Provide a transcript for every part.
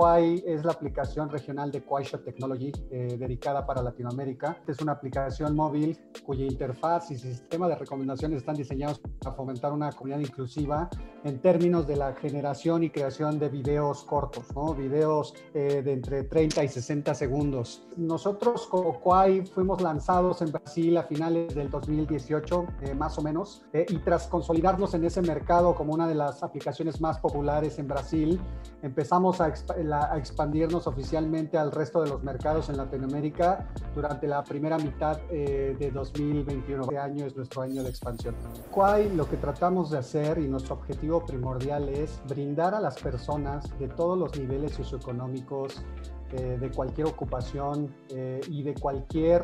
Quai es la aplicación regional de Quai Shop Technology eh, dedicada para Latinoamérica. Es una aplicación móvil cuya interfaz y sistema de recomendaciones están diseñados para fomentar una comunidad inclusiva en términos de la generación y creación de videos cortos, ¿no? videos eh, de entre 30 y 60 segundos. Nosotros como Quai fuimos lanzados en Brasil a finales del 2018, eh, más o menos, y tras consolidarnos en ese mercado como una de las aplicaciones más populares en Brasil, empezamos a, expandirnos oficialmente al resto de los mercados en Latinoamérica durante la primera mitad eh, de 2021. Este año es nuestro año de expansión. Quai lo que tratamos de hacer y nuestro objetivo primordial es brindar a las personas de todos los niveles socioeconómicos, eh, de cualquier ocupación eh, y de cualquier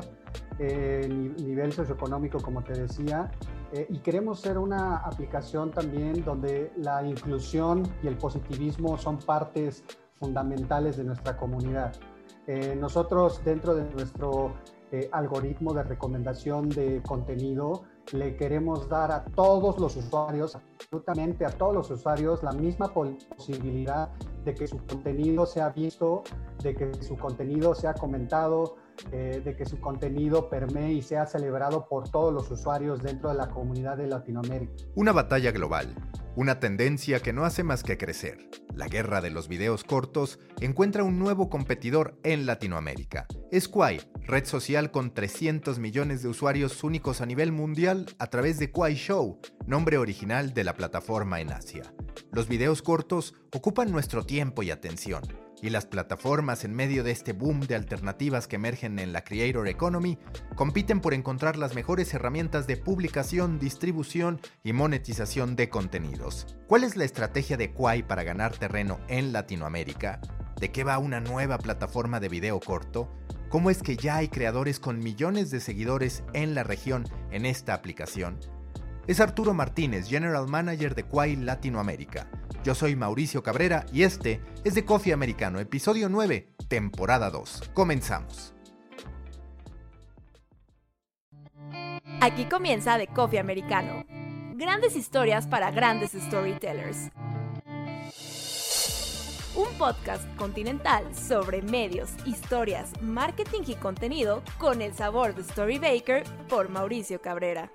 nivel socioeconómico, como te decía, eh, y queremos ser una aplicación también donde la inclusión y el positivismo son partes fundamentales de nuestra comunidad. Eh, nosotros dentro de nuestro eh, algoritmo de recomendación de contenido le queremos dar a todos los usuarios, absolutamente a todos los usuarios, la misma posibilidad de que su contenido sea visto, de que su contenido sea comentado, eh, de que su contenido permee y sea celebrado por todos los usuarios dentro de la comunidad de Latinoamérica. Una batalla global, una tendencia que no hace más que crecer. La guerra de los videos cortos encuentra un nuevo competidor en Latinoamérica. Es Quai, red social con 300 millones de usuarios únicos a nivel mundial a través de Quai Show, nombre original de la plataforma en Asia. Los videos cortos ocupan nuestro tiempo y atención y las plataformas en medio de este boom de alternativas que emergen en la Creator Economy compiten por encontrar las mejores herramientas de publicación, distribución y monetización de contenidos. ¿Cuál es la estrategia de Quai para ganar terreno en Latinoamérica? ¿De qué va una nueva plataforma de video corto? ¿Cómo es que ya hay creadores con millones de seguidores en la región en esta aplicación? Es Arturo Martínez, General Manager de Quai Latinoamérica. Yo soy Mauricio Cabrera y este es de Coffee Americano, episodio 9, temporada 2. Comenzamos. Aquí comienza de Coffee Americano. Grandes historias para grandes storytellers. Un podcast continental sobre medios, historias, marketing y contenido con el sabor de Story Baker por Mauricio Cabrera.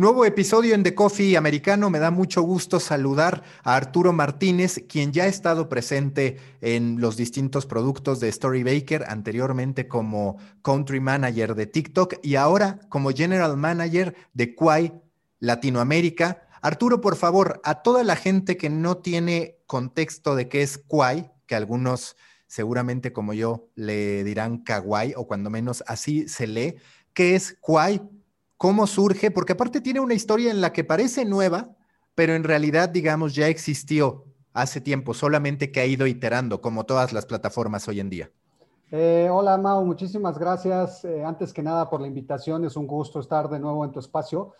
Nuevo episodio en The Coffee Americano. Me da mucho gusto saludar a Arturo Martínez, quien ya ha estado presente en los distintos productos de Storybaker, anteriormente como Country Manager de TikTok y ahora como General Manager de Quai Latinoamérica. Arturo, por favor, a toda la gente que no tiene contexto de qué es Quai, que algunos seguramente como yo le dirán Kawaii o cuando menos así se lee, ¿qué es Quai? Cómo surge, porque aparte tiene una historia en la que parece nueva, pero en realidad, digamos, ya existió hace tiempo, solamente que ha ido iterando, como todas las plataformas hoy en día. Eh, hola, Mau, muchísimas gracias. Eh, antes que nada por la invitación, es un gusto estar de nuevo en tu espacio.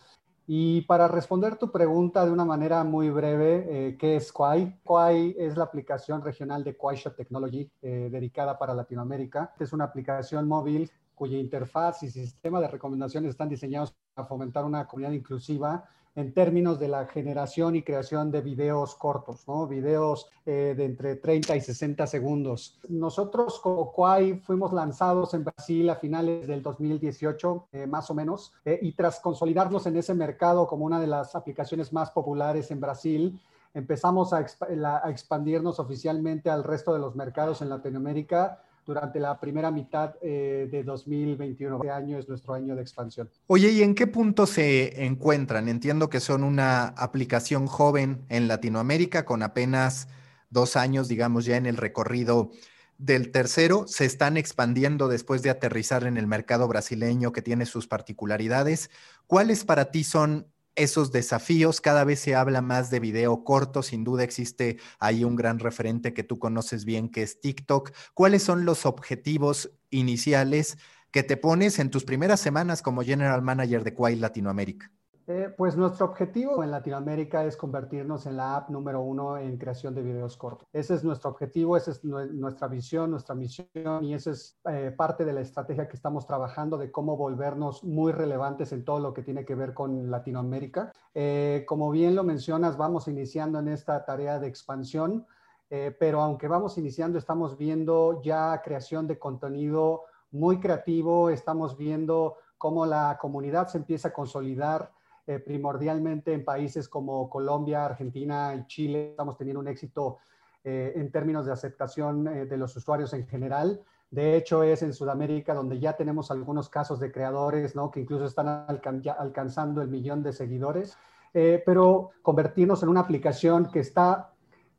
Y para responder tu pregunta de una manera muy breve, eh, ¿qué es Quai? Quai es la aplicación regional de Quai Shop Technology dedicada para Latinoamérica. Es una aplicación móvil cuya interfaz y sistema de recomendaciones están diseñados para fomentar una comunidad inclusiva en términos de la generación y creación de videos cortos, ¿no? Videos eh, de entre 30 y 60 segundos. Nosotros como Quai fuimos lanzados en Brasil a finales del 2018, eh, más o menos, eh, y tras consolidarnos en ese mercado como una de las aplicaciones más populares en Brasil, empezamos a, a expandirnos oficialmente al resto de los mercados en Latinoamérica durante la primera mitad eh, de 2021. Este año es nuestro año de expansión. Oye, ¿y en qué punto se encuentran? Entiendo que son una aplicación joven en Latinoamérica con apenas dos años, digamos, ya en el recorrido del tercero. Se están expandiendo después de aterrizar en el mercado brasileño que tiene sus particularidades. ¿Cuáles para ti son esos desafíos. Cada vez se habla más de video corto, sin duda existe ahí un gran referente que tú conoces bien, que es TikTok. ¿Cuáles son los objetivos iniciales que te pones en tus primeras semanas como General Manager de Quai Latinoamérica? Eh, pues nuestro objetivo en Latinoamérica es convertirnos en la app número uno en creación de videos cortos. Ese es nuestro objetivo, esa es nuestra visión, nuestra misión y esa es eh, parte de la estrategia que estamos trabajando de cómo volvernos muy relevantes en todo lo que tiene que ver con Latinoamérica. Eh, como bien lo mencionas, vamos iniciando en esta tarea de expansión. pero aunque vamos iniciando, estamos viendo ya creación de contenido muy creativo, estamos viendo cómo la comunidad se empieza a consolidar eh, primordialmente en países como Colombia, Argentina y Chile. Estamos teniendo un éxito eh, en términos de aceptación de los usuarios en general. De hecho, es en Sudamérica donde ya tenemos algunos casos de creadores, ¿no? Que incluso están alcanzando el millón de seguidores. pero convertirnos en una aplicación que está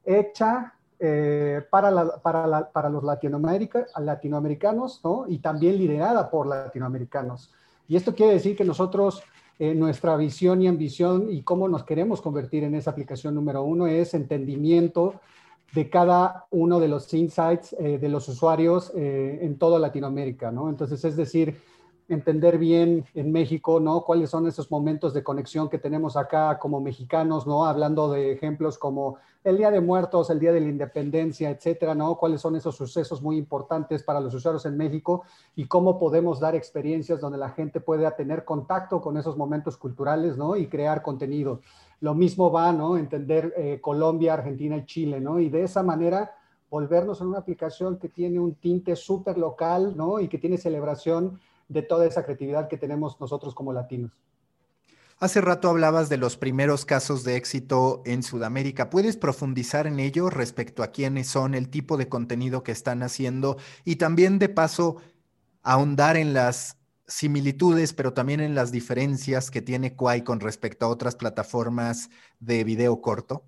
hecha eh, para, para, los latinoamericanos ¿no? y también liderada por latinoamericanos. Y esto quiere decir que nosotros, eh, nuestra visión y ambición y cómo nos queremos convertir en esa aplicación número uno es entendimiento de cada uno de los insights eh, de los usuarios en toda Latinoamérica, ¿no? Entonces, es decir, entender bien en México, ¿no? Cuáles son esos momentos de conexión que tenemos acá como mexicanos, ¿no? Hablando de ejemplos como el Día de Muertos, el Día de la Independencia, etcétera, ¿no? Cuáles son esos sucesos muy importantes para los usuarios en México y cómo podemos dar experiencias donde la gente pueda tener contacto con esos momentos culturales, ¿no? Y crear contenido. Lo mismo va, ¿no? Entender eh, Colombia, Argentina y Chile, ¿no? Y de esa manera volvernos en una aplicación que tiene un tinte súper local, ¿no? Y que tiene celebración de toda esa creatividad que tenemos nosotros como latinos. Hace rato hablabas de los primeros casos de éxito en Sudamérica. ¿Puedes profundizar en ello respecto a quiénes son, el tipo de contenido que están haciendo y también de paso ahondar en las similitudes, pero también en las diferencias que tiene Kwai con respecto a otras plataformas de video corto?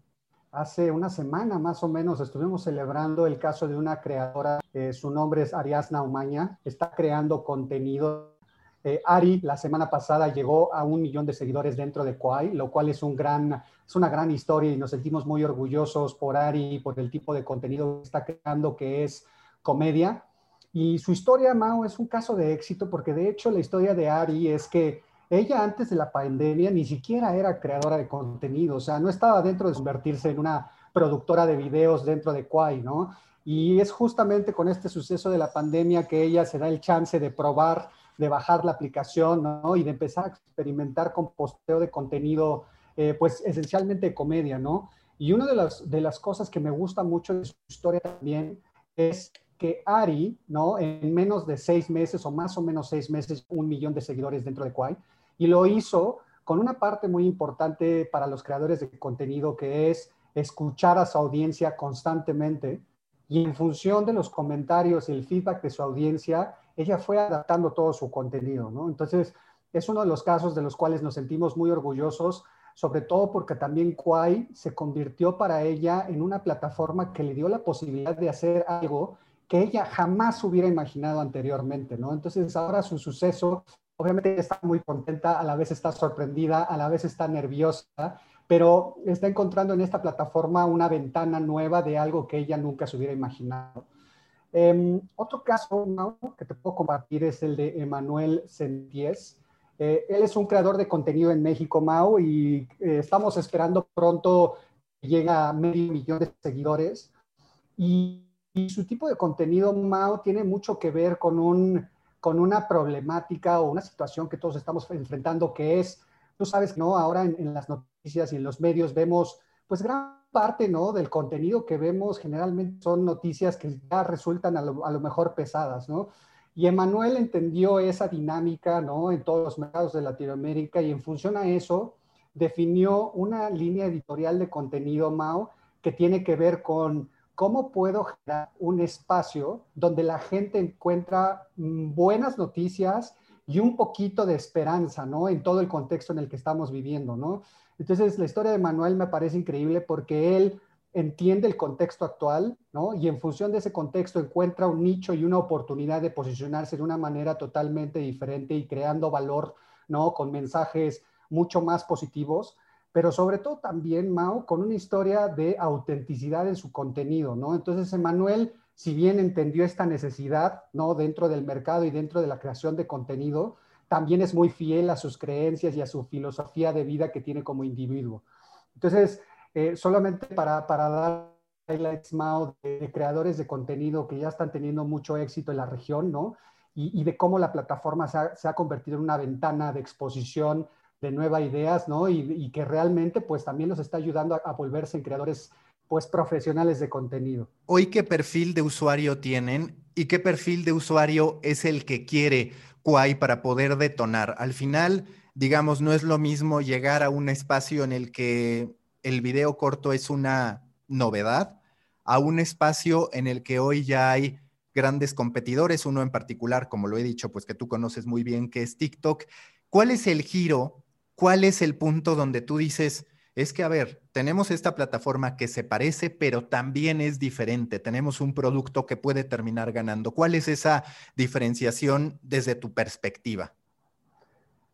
Hace una semana más o menos estuvimos celebrando el caso de una creadora, eh, su nombre es Ariasna Umaña, está creando contenido. Eh, Ari la semana pasada llegó a un millón de seguidores dentro de Kwai, lo cual es, un gran, es una gran historia y nos sentimos muy orgullosos por Ari y por el tipo de contenido que está creando, que es comedia. Y su historia, Mao, es un caso de éxito porque de hecho la historia de Ari es que ella antes de la pandemia ni siquiera era creadora de contenido, o sea, no estaba dentro de convertirse en una productora de videos dentro de Quai, ¿no? Y es justamente con este suceso de la pandemia que ella se da el chance de probar, de bajar la aplicación, ¿no? Y de empezar a experimentar con posteo de contenido, eh, pues esencialmente de comedia, ¿no? Y una de las, de las cosas que me gusta mucho de su historia también es que Ari, ¿no? En menos de seis meses o más o menos seis meses, un millón de seguidores dentro de Quai, y lo hizo con una parte muy importante para los creadores de contenido que es escuchar a su audiencia constantemente y en función de los comentarios y el feedback de su audiencia, ella fue adaptando todo su contenido, ¿no? Entonces, es uno de los casos de los cuales nos sentimos muy orgullosos, sobre todo porque también Quai se convirtió para ella en una plataforma que le dio la posibilidad de hacer algo que ella jamás hubiera imaginado anteriormente, ¿no? Entonces, ahora su suceso obviamente está muy contenta, a la vez está sorprendida, a la vez está nerviosa, pero está encontrando en esta plataforma una ventana nueva de algo que ella nunca se hubiera imaginado. Em, otro caso que te puedo compartir es el de Emanuel Senties. Eh, él es un creador de contenido en México, Mau, y eh, estamos esperando pronto que llegue a medio millón de seguidores. Y, y su tipo de contenido, Mau, tiene mucho que ver con un con una problemática o una situación que todos estamos enfrentando, que es, tú sabes, ¿no? Ahora en, las noticias y en los medios vemos, pues gran parte, ¿no? Del contenido que vemos generalmente son noticias que ya resultan a lo, a lo mejor pesadas, ¿no? Y Emanuel entendió esa dinámica, ¿no? En todos los mercados de Latinoamérica y en función a eso definió una línea editorial de contenido, Mao, que tiene que ver con ¿cómo puedo generar un espacio donde la gente encuentra mm, buenas noticias y un poquito de esperanza, ¿no? En todo el contexto en el que estamos viviendo, ¿no? Entonces, la historia de Manuel me parece increíble porque él entiende el contexto actual, ¿no? Y en función de ese contexto encuentra un nicho y una oportunidad de posicionarse de una manera totalmente diferente y creando valor, ¿no? Con mensajes mucho más positivos pero sobre todo también, Mao, con una historia de autenticidad en su contenido, ¿no? Entonces, Emanuel, si bien entendió esta necesidad, ¿no? Dentro del mercado y dentro de la creación de contenido, también es muy fiel a sus creencias y a su filosofía de vida que tiene como individuo. Entonces, eh, solamente para, para dar highlights, Mao, de, creadores de contenido que ya están teniendo mucho éxito en la región, ¿no? Y, de cómo la plataforma se ha, se ha convertido en una ventana de exposición de nuevas ideas, ¿no? Y, que realmente pues también los está ayudando a, volverse en creadores pues profesionales de contenido. Hoy, ¿qué perfil de usuario tienen y qué perfil de usuario es el que quiere Quai para poder detonar? Al final, digamos, no es lo mismo llegar a un espacio en el que el video corto es una novedad, a un espacio en el que hoy ya hay grandes competidores, uno en particular, como lo he dicho, pues que tú conoces muy bien, que es TikTok. ¿Cuál es el giro? ¿Cuál es el punto donde tú dices, es que, a ver, tenemos esta plataforma que se parece, pero también es diferente. Tenemos un producto que puede terminar ganando. ¿Cuál es esa diferenciación desde tu perspectiva?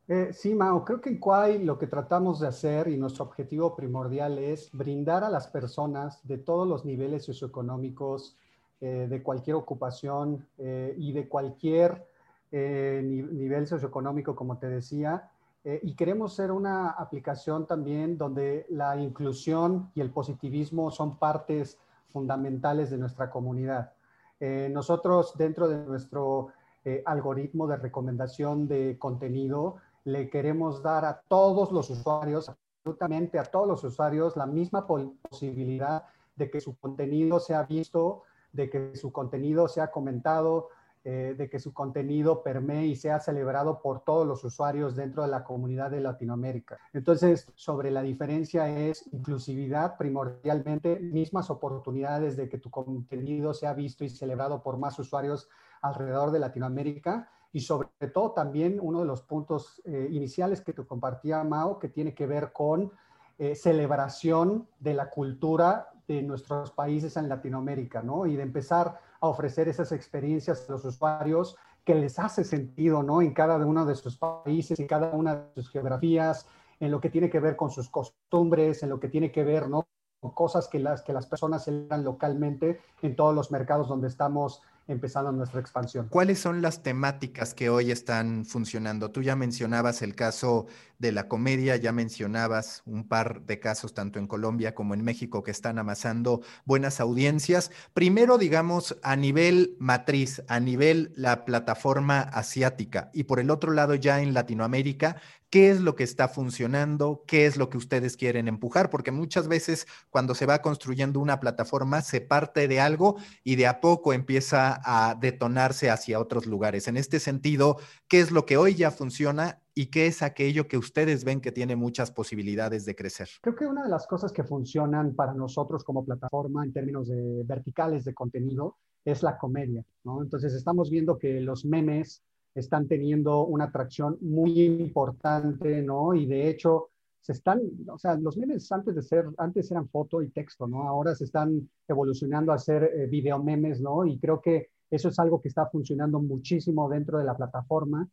Eh, sí, Mao, creo que en Quai lo que tratamos de hacer y nuestro objetivo primordial es brindar a las personas de todos los niveles socioeconómicos, eh, de cualquier ocupación eh, y de cualquier nivel socioeconómico, como te decía, eh, y queremos ser una aplicación también donde la inclusión y el positivismo son partes fundamentales de nuestra comunidad. Eh, nosotros dentro de nuestro eh, algoritmo de recomendación de contenido le queremos dar a todos los usuarios, absolutamente a todos los usuarios, la misma posibilidad de que su contenido sea visto, de que su contenido sea comentado, eh, de que su contenido permee y sea celebrado por todos los usuarios dentro de la comunidad de Latinoamérica. Entonces, sobre la diferencia es inclusividad primordialmente, mismas oportunidades de que tu contenido sea visto y celebrado por más usuarios alrededor de Latinoamérica y sobre todo también uno de los puntos eh, iniciales que te compartía Mao, que tiene que ver con eh, celebración de la cultura de nuestros países en Latinoamérica, ¿no? Y de empezar a ofrecer esas experiencias a los usuarios que les hace sentido, ¿no? En cada uno de sus países, en cada una de sus geografías, en lo que tiene que ver con sus costumbres, en lo que tiene que ver, ¿no? Con cosas que las, que las personas celebran localmente en todos los mercados donde estamos empezando nuestra expansión. ¿Cuáles son las temáticas que hoy están funcionando? Tú ya mencionabas el caso de la comedia, ya mencionabas un par de casos tanto en Colombia como en México que están amasando buenas audiencias. Primero, digamos, a nivel matriz, a nivel la plataforma asiática y por el otro lado ya en Latinoamérica, qué es lo que está funcionando, qué es lo que ustedes quieren empujar, porque muchas veces cuando se va construyendo una plataforma se parte de algo y de a poco empieza a detonarse hacia otros lugares. En este sentido, ¿qué es lo que hoy ya funciona y qué es aquello que ustedes ven que tiene muchas posibilidades de crecer? Creo que una de las cosas que funcionan para nosotros como plataforma en términos de verticales de contenido es la comedia, ¿no? Entonces estamos viendo que los memes están teniendo una atracción muy importante, ¿no? Y de hecho, se están, o sea, los memes antes de ser, antes eran foto y texto, ¿no? Ahora se están evolucionando a ser eh, video memes, ¿no? Y creo que eso es algo que está funcionando muchísimo dentro de la plataforma.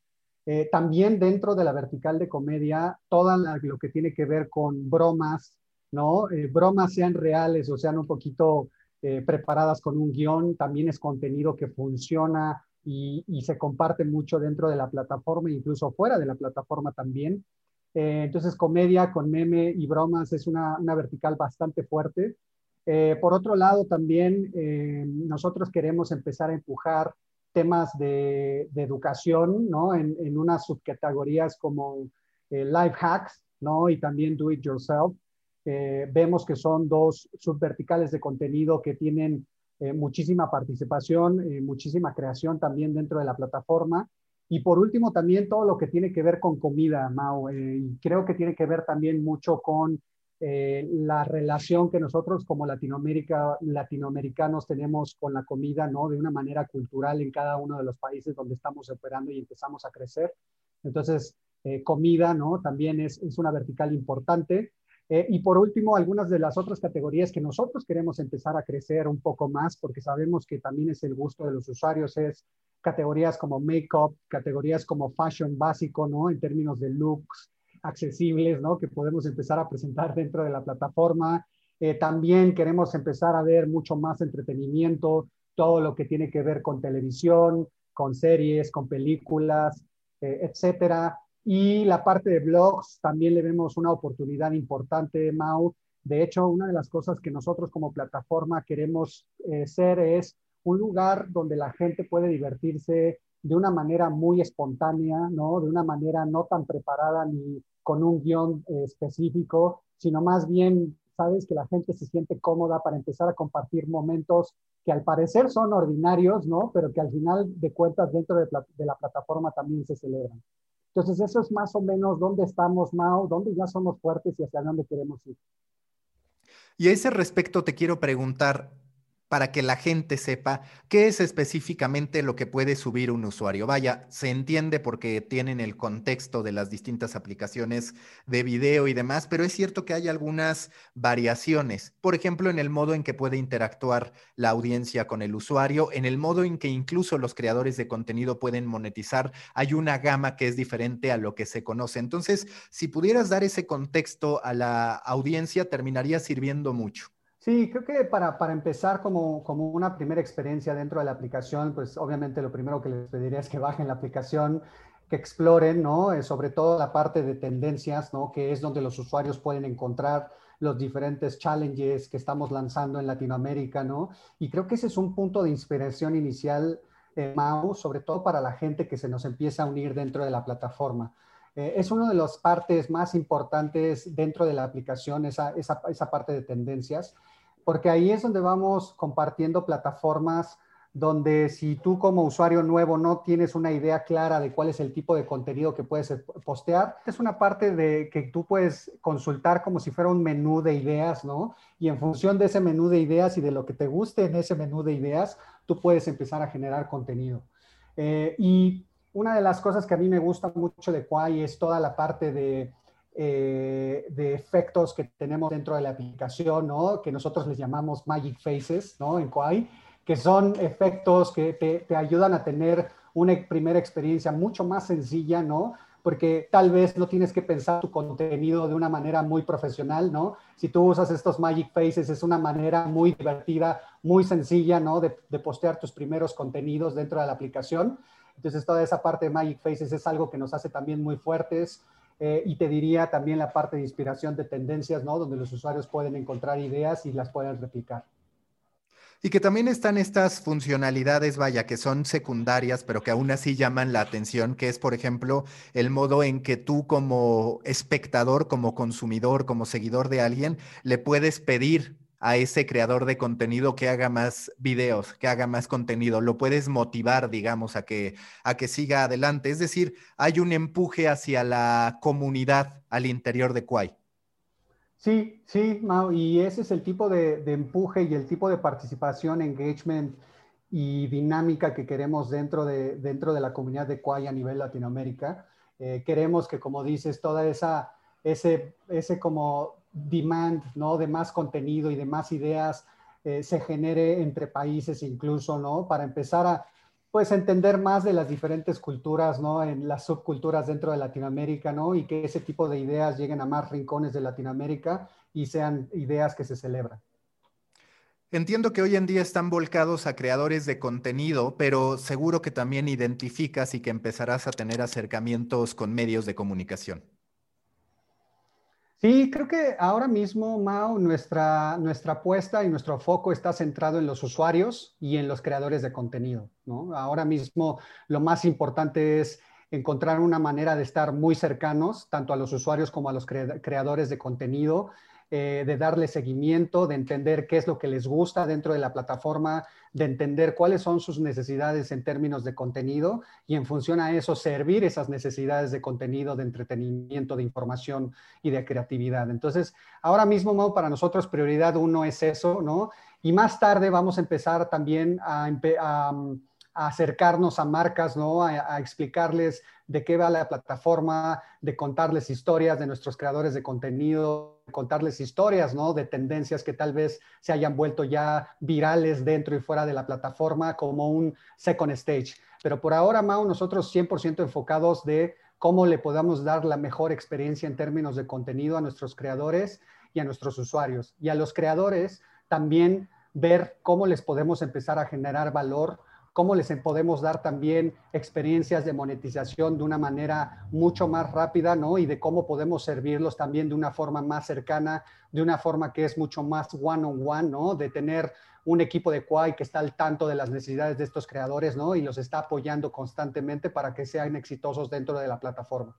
Eh, también dentro de la vertical de comedia, todo lo que tiene que ver con bromas, ¿no? Eh, bromas sean reales o sean un poquito preparadas con un guion, también es contenido que funciona y, se comparte mucho dentro de la plataforma, incluso fuera de la plataforma también. Eh, entonces, comedia con meme y bromas es una, vertical bastante fuerte. Eh, por otro lado, también eh, nosotros queremos empezar a empujar temas de, educación, ¿no? En, en, unas subcategorías como life hacks, ¿no? Y también do it yourself. vemos que son dos subverticales de contenido que tienen eh, muchísima participación, eh, muchísima creación también dentro de la plataforma. Y por último, también todo lo que tiene que ver con comida, Mao. Eh, creo que tiene que ver también mucho con la relación que nosotros como Latinoamérica, latinoamericanos tenemos con la comida, ¿no? De una manera cultural en cada uno de los países donde estamos operando y empezamos a crecer. Entonces, comida, ¿no? También es, es una vertical importante. Eh, y por último, algunas de las otras categorías que nosotros queremos empezar a crecer un poco más, porque sabemos que también es el gusto de los usuarios, es categorías como make-up, categorías como fashion básico, ¿no? En términos de looks accesibles, ¿no? Que podemos empezar a presentar dentro de la plataforma. Eh, también queremos empezar a ver mucho más entretenimiento, todo lo que tiene que ver con televisión, con series, con películas, eh, etcétera. Y la parte de blogs también le vemos una oportunidad importante, Mau. De hecho, una de las cosas que nosotros como plataforma queremos eh, ser es un lugar donde la gente puede divertirse de una manera muy espontánea, ¿no? De una manera no tan preparada ni con un guion eh, específico, sino más bien sabes que la gente se siente cómoda para empezar a compartir momentos que al parecer son ordinarios, ¿no? Pero que al final de cuentas dentro de, de la plataforma también se celebran. Entonces, eso es más o menos dónde estamos, Mao, dónde ya somos fuertes y hacia dónde queremos ir. Y a ese respecto te quiero preguntar, para que la gente sepa qué es específicamente lo que puede subir un usuario. Vaya, se entiende porque tienen el contexto de las distintas aplicaciones de video y demás, pero es cierto que hay algunas variaciones. Por ejemplo, en el modo en que puede interactuar la audiencia con el usuario, en el modo en que incluso los creadores de contenido pueden monetizar, hay una gama que es diferente a lo que se conoce. Entonces, si pudieras dar ese contexto a la audiencia, terminaría sirviendo mucho. Sí, creo que para, para empezar como, como, una primera experiencia dentro de la aplicación, pues obviamente lo primero que les pediría es que bajen la aplicación, que exploren, ¿no? Eh, sobre todo la parte de tendencias, ¿no? Que es donde los usuarios pueden encontrar los diferentes challenges que estamos lanzando en Latinoamérica, ¿no? Y creo que ese es un punto de inspiración inicial, eh, Mau, sobre todo para la gente que se nos empieza a unir dentro de la plataforma. Eh, es una de las partes más importantes dentro de la aplicación, esa, esa, esa parte de tendencias porque ahí es donde vamos compartiendo plataformas donde si tú como usuario nuevo no tienes una idea clara de cuál es el tipo de contenido que puedes postear, es una parte de que tú puedes consultar como si fuera un menú de ideas, ¿no? Y en función de ese menú de ideas y de lo que te guste en ese menú de ideas, tú puedes empezar a generar contenido. Eh, y una de las cosas que a mí me gusta mucho de Quai es toda la parte de eh, de efectos que tenemos dentro de la aplicación, ¿no? que nosotros les llamamos Magic Faces ¿no? en Quai, que son efectos que te, ayudan a tener una primera experiencia mucho más sencilla, ¿no? Porque tal vez no tienes que pensar tu contenido de una manera muy profesional, ¿no? Si tú usas estos Magic Faces, es una manera muy divertida, muy sencilla, ¿no? De, de postear tus primeros contenidos dentro de la aplicación. Entonces, toda esa parte de Magic Faces es algo que nos hace también muy fuertes. Eh, y te diría también la parte de inspiración de tendencias, ¿no? Donde los usuarios pueden encontrar ideas y las pueden replicar. Y que también están estas funcionalidades, vaya, que son secundarias, pero que aún así llaman la atención, que es, por ejemplo, el modo en que tú como espectador, como consumidor, como seguidor de alguien, le puedes pedir a ese creador de contenido que haga más videos, que haga más contenido, lo puedes motivar, digamos, a que, a que siga adelante. Es decir, hay un empuje hacia la comunidad al interior de Quai. Sí, sí, y ese es el tipo de, empuje y el tipo de participación, engagement y dinámica que queremos dentro de, dentro de la comunidad de Quai a nivel Latinoamérica. Eh, queremos que, como dices, toda esa, ese, ese como demand, ¿no? De más contenido y de más ideas eh, se genere entre países incluso, ¿no? Para empezar a, pues, entender más de las diferentes culturas, ¿no? En las subculturas dentro de Latinoamérica, ¿no? Y que ese tipo de ideas lleguen a más rincones de Latinoamérica y sean ideas que se celebran. Entiendo que hoy en día están volcados a creadores de contenido, pero seguro que también identificas y que empezarás a tener acercamientos con medios de comunicación. Sí, creo que ahora mismo, Mao, nuestra, nuestra apuesta y nuestro foco está centrado en los usuarios y en los creadores de contenido. ¿no? Ahora mismo lo más importante es encontrar una manera de estar muy cercanos, tanto a los usuarios como a los creadores de contenido, eh, de darle seguimiento, de entender qué es lo que les gusta dentro de la plataforma, de entender cuáles son sus necesidades en términos de contenido y en función a eso servir esas necesidades de contenido, de entretenimiento, de información y de creatividad. Entonces, ahora mismo, para nosotros prioridad uno es eso, ¿no? Y más tarde vamos a empezar también a, acercarnos a marcas, ¿no? a explicarles de qué va la plataforma, de contarles historias de nuestros creadores de contenido, contarles historias, ¿no? De tendencias que tal vez se hayan vuelto ya virales dentro y fuera de la plataforma como un second stage. Pero por ahora, Mau, nosotros 100% enfocados de cómo le podamos dar la mejor experiencia en términos de contenido a nuestros creadores y a nuestros usuarios. Y a los creadores también ver cómo les podemos empezar a generar valor cómo les podemos dar también experiencias de monetización de una manera mucho más rápida, ¿no? Y de cómo podemos servirlos también de una forma más cercana, de una forma que es mucho más one-on-one, ¿no? De tener un equipo de Quai que está al tanto de las necesidades de estos creadores, ¿no? Y los está apoyando constantemente para que sean exitosos dentro de la plataforma.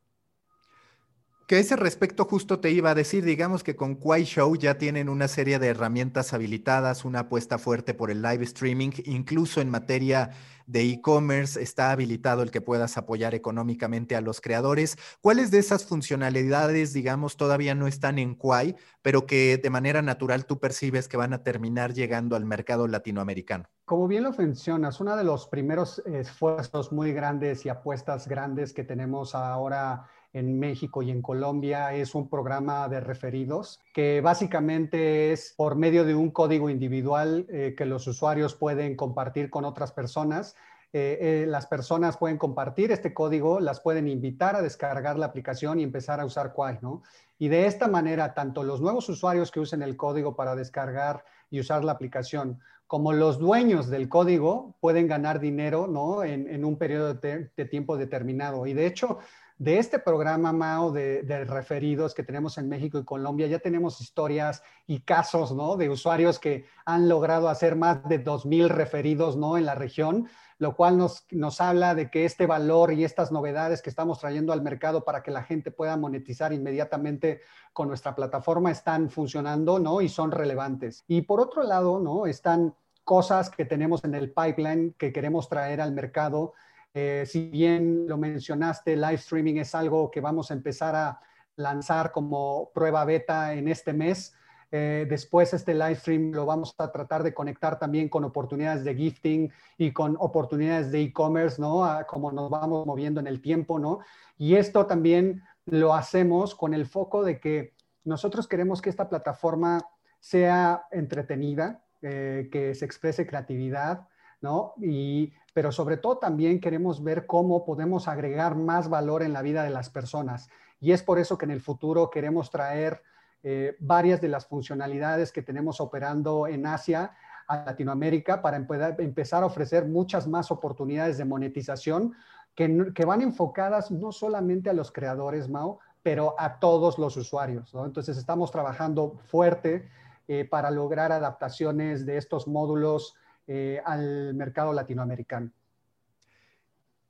Que ese respecto justo te iba a decir, digamos que con Quai Show ya tienen una serie de herramientas habilitadas, una apuesta fuerte por el live streaming, incluso en materia de e-commerce está habilitado el que puedas apoyar económicamente a los creadores. ¿Cuáles de esas funcionalidades, digamos, todavía no están en Quai, pero que de manera natural tú percibes que van a terminar llegando al mercado latinoamericano? Como bien lo mencionas, uno de los primeros esfuerzos muy grandes y apuestas grandes que tenemos ahora en México y en Colombia es un programa de referidos que básicamente es por medio de un código individual eh, que los usuarios pueden compartir con otras personas. Eh, eh, las personas pueden compartir este código, las pueden invitar a descargar la aplicación y empezar a usar Quai, ¿no? Y de esta manera, tanto los nuevos usuarios que usen el código para descargar y usar la aplicación, como los dueños del código pueden ganar dinero, ¿no? En, un periodo de, de tiempo determinado. Y de hecho, de este programa, Mao, de, referidos que tenemos en México y Colombia, ya tenemos historias y casos, ¿no? De usuarios que han logrado hacer más de 2.000 referidos, ¿no? En la región, lo cual nos, nos habla de que este valor y estas novedades que estamos trayendo al mercado para que la gente pueda monetizar inmediatamente con nuestra plataforma están funcionando, ¿no? Y son relevantes. Y por otro lado, ¿no? Están cosas que tenemos en el pipeline que queremos traer al mercado eh, si bien lo mencionaste, live streaming es algo que vamos a empezar a lanzar como prueba beta en este mes. Eh, después este live stream lo vamos a tratar de conectar también con oportunidades de gifting y con oportunidades de e-commerce, ¿no? como nos vamos moviendo en el tiempo, ¿no? Y esto también lo hacemos con el foco de que nosotros queremos que esta plataforma sea entretenida, eh, que se exprese creatividad, ¿no? Y pero sobre todo también queremos ver cómo podemos agregar más valor en la vida de las personas. Y es por eso que en el futuro queremos traer eh, varias de las funcionalidades que tenemos operando en Asia a Latinoamérica para empezar a ofrecer muchas más oportunidades de monetización que, van enfocadas no solamente a los creadores, Mao, pero a todos los usuarios. Entonces estamos trabajando fuerte eh, para lograr adaptaciones de estos módulos eh, al mercado latinoamericano.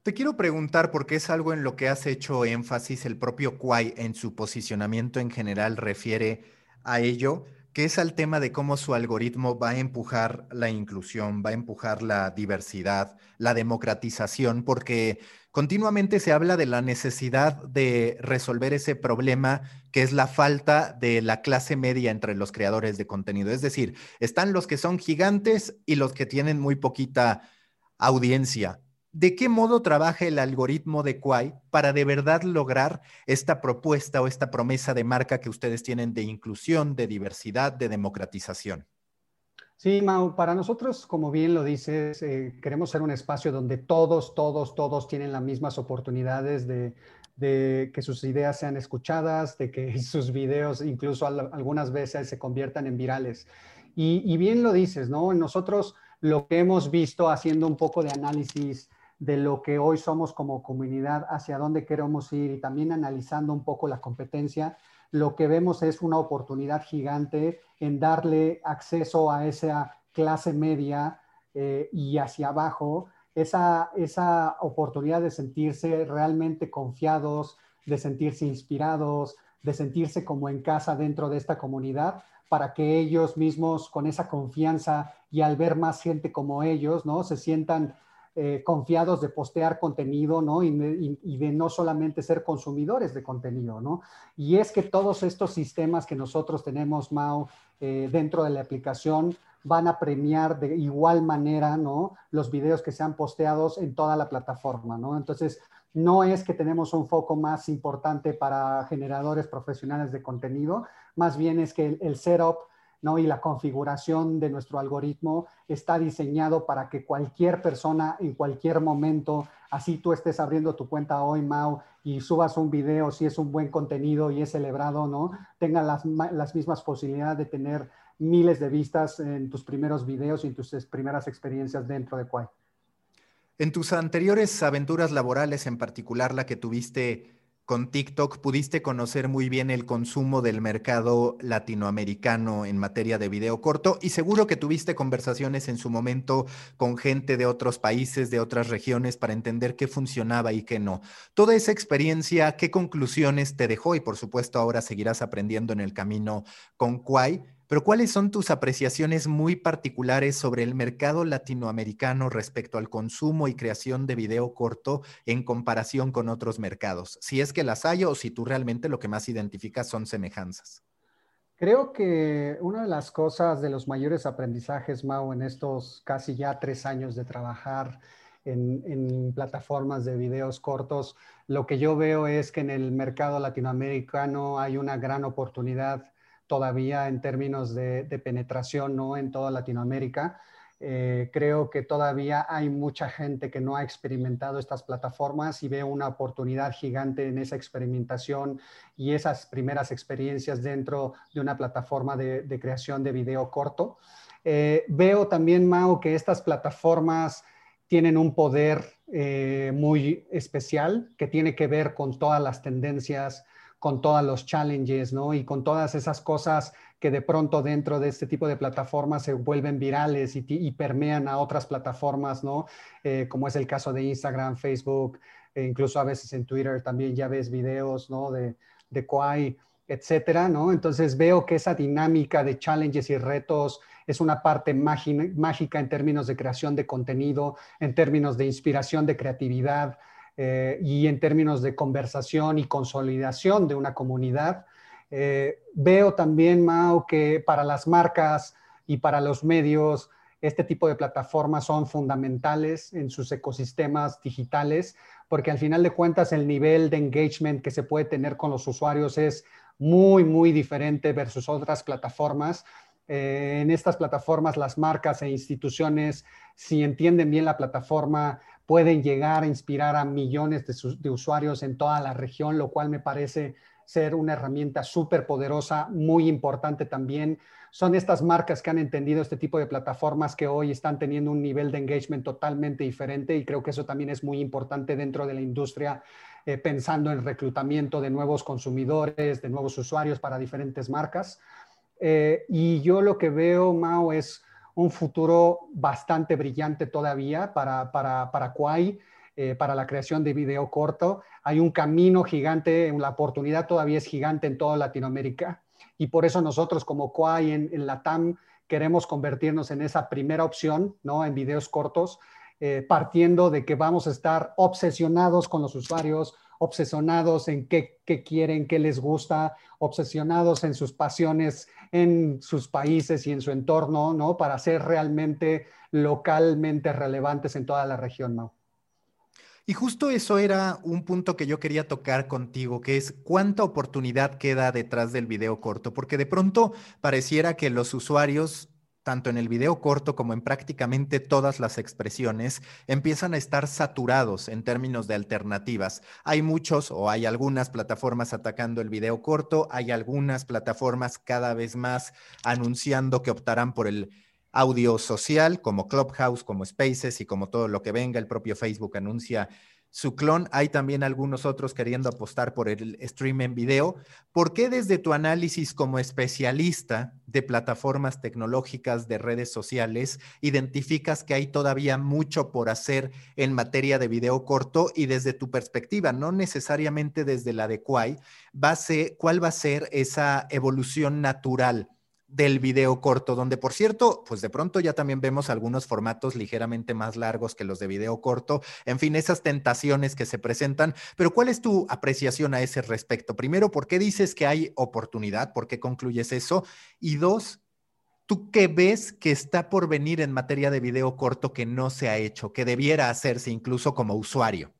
Te quiero preguntar, porque es algo en lo que has hecho énfasis, el propio Quai en su posicionamiento en general refiere a ello, que es al tema de cómo su algoritmo va a empujar la inclusión, va a empujar la diversidad, la democratización, porque continuamente se habla de la necesidad de resolver ese problema que es la falta de la clase media entre los creadores de contenido. Es decir, están los que son gigantes y los que tienen muy poquita audiencia. ¿De qué modo trabaja el algoritmo de Quai para de verdad lograr esta propuesta o esta promesa de marca que ustedes tienen de inclusión, de diversidad, de democratización? Sí, Mau, para nosotros, como bien lo dices, eh, queremos ser un espacio donde todos, todos, todos tienen las mismas oportunidades de, que sus ideas sean escuchadas, de que sus videos incluso algunas veces se conviertan en virales. Y, y, bien lo dices, ¿no? Nosotros lo que hemos visto haciendo un poco de análisis de lo que hoy somos como comunidad, hacia dónde queremos ir y también analizando un poco la competencia, lo que vemos es una oportunidad gigante en darle acceso a esa clase media eh, y hacia abajo, esa, esa oportunidad de sentirse realmente confiados, de sentirse inspirados, de sentirse como en casa dentro de esta comunidad, para que ellos mismos con esa confianza y al ver más gente como ellos, ¿no? Se sientan eh, confiados de postear contenido, ¿no? Y, de no solamente ser consumidores de contenido, ¿no? Y es que todos estos sistemas que nosotros tenemos, Mao, eh, dentro de la aplicación, van a premiar de igual manera, ¿no? Los videos que sean posteados en toda la plataforma, ¿no? Entonces, no es que tenemos un foco más importante para generadores profesionales de contenido, más bien es que el setup ¿no? Y la configuración de nuestro algoritmo está diseñado para que cualquier persona en cualquier momento, así tú estés abriendo tu cuenta hoy, Mau, y subas un video, si es un buen contenido y es celebrado, ¿no? Tenga las, las mismas posibilidades de tener miles de vistas en tus primeros videos y en tus primeras experiencias dentro de Quai. En tus anteriores aventuras laborales, en particular la que tuviste con TikTok pudiste conocer muy bien el consumo del mercado latinoamericano en materia de video corto y seguro que tuviste conversaciones en su momento con gente de otros países, de otras regiones para entender qué funcionaba y qué no. Toda esa experiencia, ¿qué conclusiones te dejó? Y por supuesto ahora seguirás aprendiendo en el camino con Kwai pero ¿cuáles son tus apreciaciones muy particulares sobre el mercado latinoamericano respecto al consumo y creación de video corto en comparación con otros mercados? Si es que las hay o si tú realmente lo que más identificas son semejanzas. Creo que una de las cosas de los mayores aprendizajes, Mau, en estos casi ya tres años de trabajar en, en, plataformas de videos cortos, lo que yo veo es que en el mercado latinoamericano hay una gran oportunidad todavía en términos de, penetración ¿no? en toda Latinoamérica. Eh, creo que todavía hay mucha gente que no ha experimentado estas plataformas y veo una oportunidad gigante en esa experimentación y esas primeras experiencias dentro de una plataforma de, creación de video corto. Eh, veo también, Mao, que estas plataformas tienen un poder eh, muy especial que tiene que ver con todas las tendencias con todos los challenges, ¿no? Y con todas esas cosas que de pronto dentro de este tipo de plataformas se vuelven virales y, permean a otras plataformas, ¿no? Eh, como es el caso de Instagram, Facebook, e incluso a veces en Twitter también ya ves videos, ¿no? De, de Kwai, etcétera, ¿no? Entonces veo que esa dinámica de challenges y retos es una parte mágica en términos de creación de contenido, en términos de inspiración, de creatividad, eh, y en términos de conversación y consolidación de una comunidad. Eh, veo también, Mao, que para las marcas y para los medios, este tipo de plataformas son fundamentales en sus ecosistemas digitales, porque al final de cuentas el nivel de engagement que se puede tener con los usuarios es muy, muy diferente versus otras plataformas. Eh, en estas plataformas, las marcas e instituciones, si entienden bien la plataforma, pueden llegar a inspirar a millones de, usuarios en toda la región, lo cual me parece ser una herramienta súper poderosa, muy importante también. Son estas marcas que han entendido este tipo de plataformas que hoy están teniendo un nivel de engagement totalmente diferente y creo que eso también es muy importante dentro de la industria, eh, pensando en reclutamiento de nuevos consumidores, de nuevos usuarios para diferentes marcas. Eh, y yo lo que veo, Mao, es un futuro bastante brillante todavía para, para, para Kwai, eh, para la creación de video corto. Hay un camino gigante, la oportunidad todavía es gigante en toda Latinoamérica y por eso nosotros como Kwai en, en la TAM queremos convertirnos en esa primera opción, ¿no? En videos cortos, eh, partiendo de que vamos a estar obsesionados con los usuarios, obsesionados en qué, quieren, qué les gusta, obsesionados en sus pasiones en sus países y en su entorno, ¿no? Para ser realmente localmente relevantes en toda la región, ¿no? Y justo eso era un punto que yo quería tocar contigo, que es cuánta oportunidad queda detrás del video corto, porque de pronto pareciera que los usuarios tanto en el video corto como en prácticamente todas las expresiones, empiezan a estar saturados en términos de alternativas. Hay muchos o hay algunas plataformas atacando el video corto, hay algunas plataformas cada vez más anunciando que optarán por el audio social, como Clubhouse, como Spaces y como todo lo que venga. El propio Facebook anuncia su clon. Hay también algunos otros queriendo apostar por el stream en video. ¿Por qué desde tu análisis como especialista de plataformas tecnológicas de redes sociales identificas que hay todavía mucho por hacer en materia de video corto y desde tu perspectiva, no necesariamente desde la de Quai, ¿cuál va a ser esa evolución natural? Del video corto, donde por cierto, pues de pronto ya también vemos algunos formatos ligeramente más largos que los de video corto, en fin, esas tentaciones que se presentan, pero ¿cuál es tu apreciación a ese respecto? Primero, ¿por qué dices que hay oportunidad? ¿Por qué concluyes eso? Y dos, ¿tú qué ves que está por venir en materia de video corto que no se ha hecho, que debiera hacerse incluso como usuario?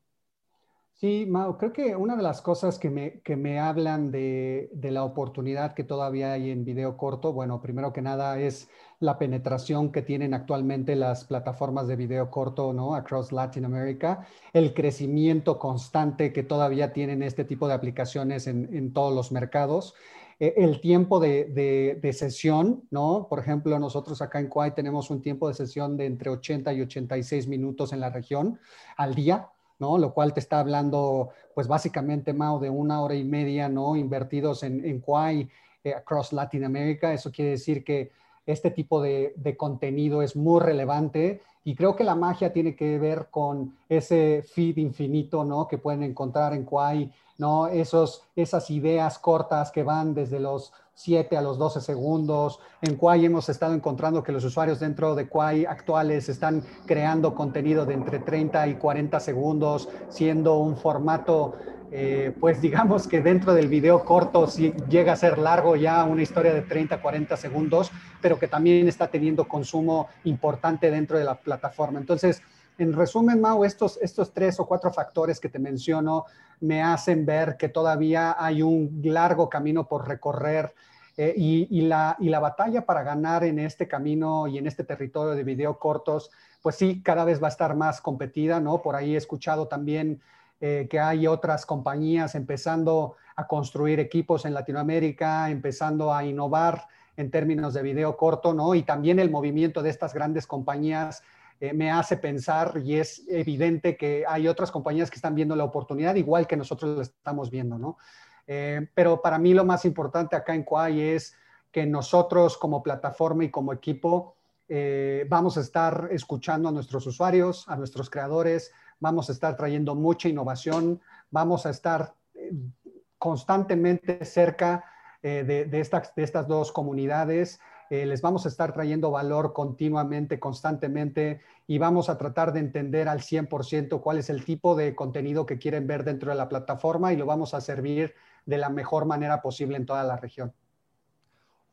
Sí, Mao, creo que una de las cosas que me, que me hablan de, de, la oportunidad que todavía hay en video corto, bueno, primero que nada es la penetración que tienen actualmente las plataformas de video corto, ¿no? Across Latin America, el crecimiento constante que todavía tienen este tipo de aplicaciones en, en todos los mercados e, el tiempo de, de, de, sesión, ¿no? Por ejemplo, nosotros acá en Kuwait tenemos un tiempo de sesión de entre 80 y 86 minutos en la región al día, ¿no? Lo cual te está hablando, pues básicamente, Mao, de una hora y media, ¿no? Invertidos en, en Quai eh, across Latinoamérica. Eso quiere decir que este tipo de, de, contenido es muy relevante y creo que la magia tiene que ver con ese feed infinito, ¿no? Que pueden encontrar en Quai, ¿no? Esos, esas ideas cortas que van desde los 7 a los 12 segundos. En Quai hemos estado encontrando que los usuarios dentro de Quai actuales están creando contenido de entre 30 y 40 segundos, siendo un formato, eh, pues digamos que dentro del video corto si llega a ser largo ya una historia de 30, 40 segundos, pero que también está teniendo consumo importante dentro de la plataforma. Entonces, en resumen, Mau, estos, estos tres o cuatro factores que te menciono me hacen ver que todavía hay un largo camino por recorrer eh, y, la, y la batalla para ganar en este camino y en este territorio de video cortos, pues sí, cada vez va a estar más competida, ¿no? Por ahí he escuchado también eh, que hay otras compañías empezando a construir equipos en Latinoamérica, empezando a innovar en términos de video corto, ¿no? Y también el movimiento de estas grandes compañías eh, me hace pensar y es evidente que hay otras compañías que están viendo la oportunidad igual que nosotros lo estamos viendo, ¿no? Eh, pero para mí lo más importante acá en Quay es que nosotros como plataforma y como equipo eh, vamos a estar escuchando a nuestros usuarios, a nuestros creadores, vamos a estar trayendo mucha innovación, vamos a estar constantemente cerca de estas dos comunidades eh, les vamos a estar trayendo valor continuamente, constantemente, y vamos a tratar de entender al 100% cuál es el tipo de contenido que quieren ver dentro de la plataforma y lo vamos a servir de la mejor manera posible en toda la región.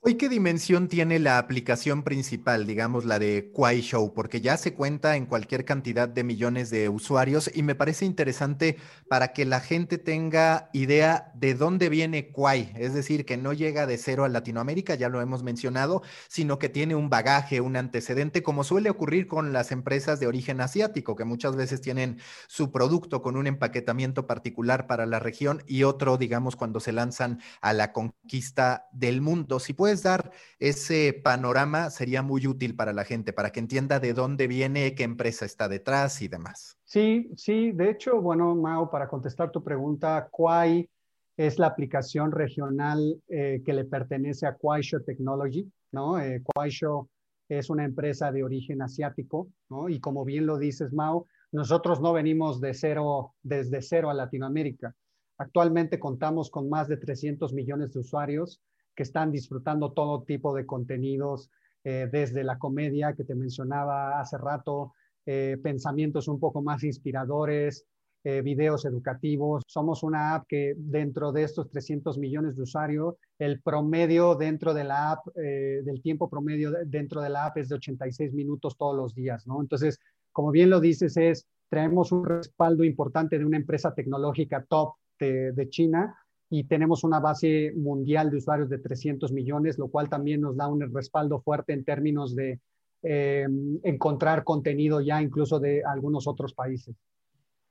¿Hoy qué dimensión tiene la aplicación principal, digamos la de Quai Show? Porque ya se cuenta en cualquier cantidad de millones de usuarios y me parece interesante para que la gente tenga idea de dónde viene Quai, es decir, que no llega de cero a Latinoamérica, ya lo hemos mencionado, sino que tiene un bagaje, un antecedente, como suele ocurrir con las empresas de origen asiático, que muchas veces tienen su producto con un empaquetamiento particular para la región y otro, digamos, cuando se lanzan a la conquista del mundo. Si puedes dar ese panorama, sería muy útil para la gente, para que entienda de dónde viene, qué empresa está detrás y demás. Sí, sí, de hecho, bueno, Mao, para contestar tu pregunta, Quai es la aplicación regional eh, que le pertenece a Kuaisho Technology, ¿no? Eh, Kuaisho es una empresa de origen asiático, ¿no? Y como bien lo dices, Mao, nosotros no venimos de cero, desde cero a Latinoamérica. Actualmente contamos con más de 300 millones de usuarios que están disfrutando todo tipo de contenidos, eh, desde la comedia que te mencionaba hace rato, eh, pensamientos un poco más inspiradores, eh, videos educativos. Somos una app que dentro de estos 300 millones de usuarios, el promedio dentro de la app, del tiempo promedio dentro de la app es de 86 minutos todos los días, ¿no? Entonces, como bien lo dices, es, traemos un respaldo importante de una empresa tecnológica top de, de China, y tenemos una base mundial de usuarios de 300 millones, lo cual también nos da un respaldo fuerte en términos de eh, encontrar contenido ya incluso de algunos otros países.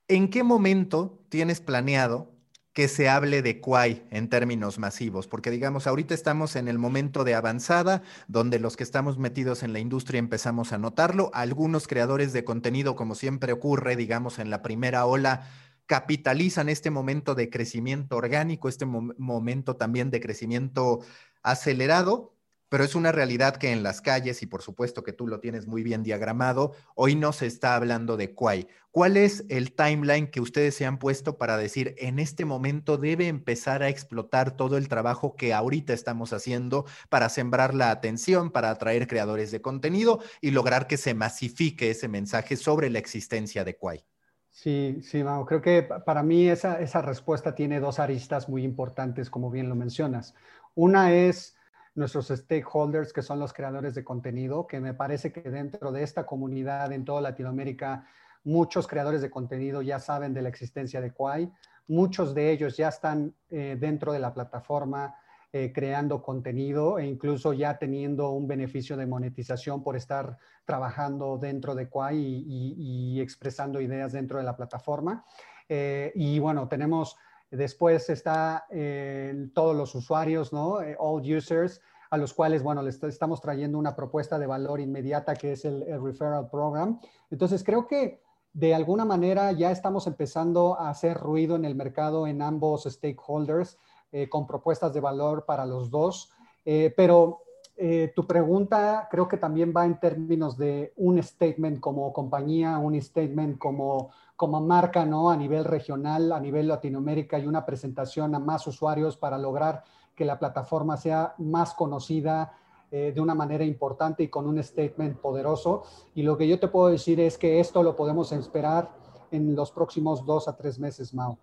¿En qué momento tienes planeado que se hable de Quai en términos masivos? Porque digamos, ahorita estamos en el momento de avanzada, donde los que estamos metidos en la industria empezamos a notarlo. Algunos creadores de contenido, como siempre ocurre, digamos, en la primera ola, capitalizan este momento de crecimiento orgánico, este momento también de crecimiento acelerado, pero es una realidad que en las calles, y por supuesto que tú lo tienes muy bien diagramado, hoy no se está hablando de Quai. ¿Cuál es el timeline que ustedes se han puesto para decir, en este momento debe empezar a explotar todo el trabajo que ahorita estamos haciendo para sembrar la atención, para atraer creadores de contenido y lograr que se masifique ese mensaje sobre la existencia de Quai? Sí, sí, Mau. Creo que para mí esa, esa respuesta tiene dos aristas muy importantes, como bien lo mencionas. Una es nuestros stakeholders, que son los creadores de contenido, que me parece que dentro de esta comunidad en toda Latinoamérica, muchos creadores de contenido ya saben de la existencia de Quai, muchos de ellos ya están eh, dentro de la plataforma, eh, creando contenido e incluso ya teniendo un beneficio de monetización por estar trabajando dentro de Quai y, expresando ideas dentro de la plataforma. Eh, y bueno, tenemos, después está eh, todos los usuarios, ¿no? all users, a los cuales, bueno, les estamos trayendo una propuesta de valor inmediata que es el, el Referral Program. Entonces, creo que de alguna manera ya estamos empezando a hacer ruido en el mercado en ambos stakeholders eh, con propuestas de valor para los dos. Eh, pero eh, tu pregunta creo que también va en términos de un statement como compañía, un statement como, como marca, ¿no? A nivel regional, a nivel Latinoamérica y una presentación a más usuarios para lograr que la plataforma sea más conocida, de una manera importante y con un statement poderoso. Y lo que yo te puedo decir es que esto lo podemos esperar en los próximos dos a tres meses, Mao.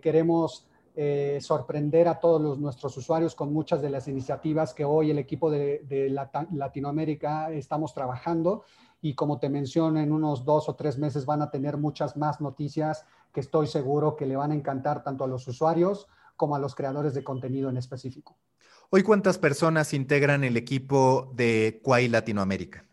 queremos eh, sorprender a todos los, nuestros usuarios con muchas de las iniciativas que hoy el equipo de, Latinoamérica estamos trabajando. Y como te menciono, en unos dos o tres meses van a tener muchas más noticias que estoy seguro que le van a encantar tanto a los usuarios como a los creadores de contenido en específico. Hoy, ¿cuántas personas integran el equipo de Quai Latinoamérica?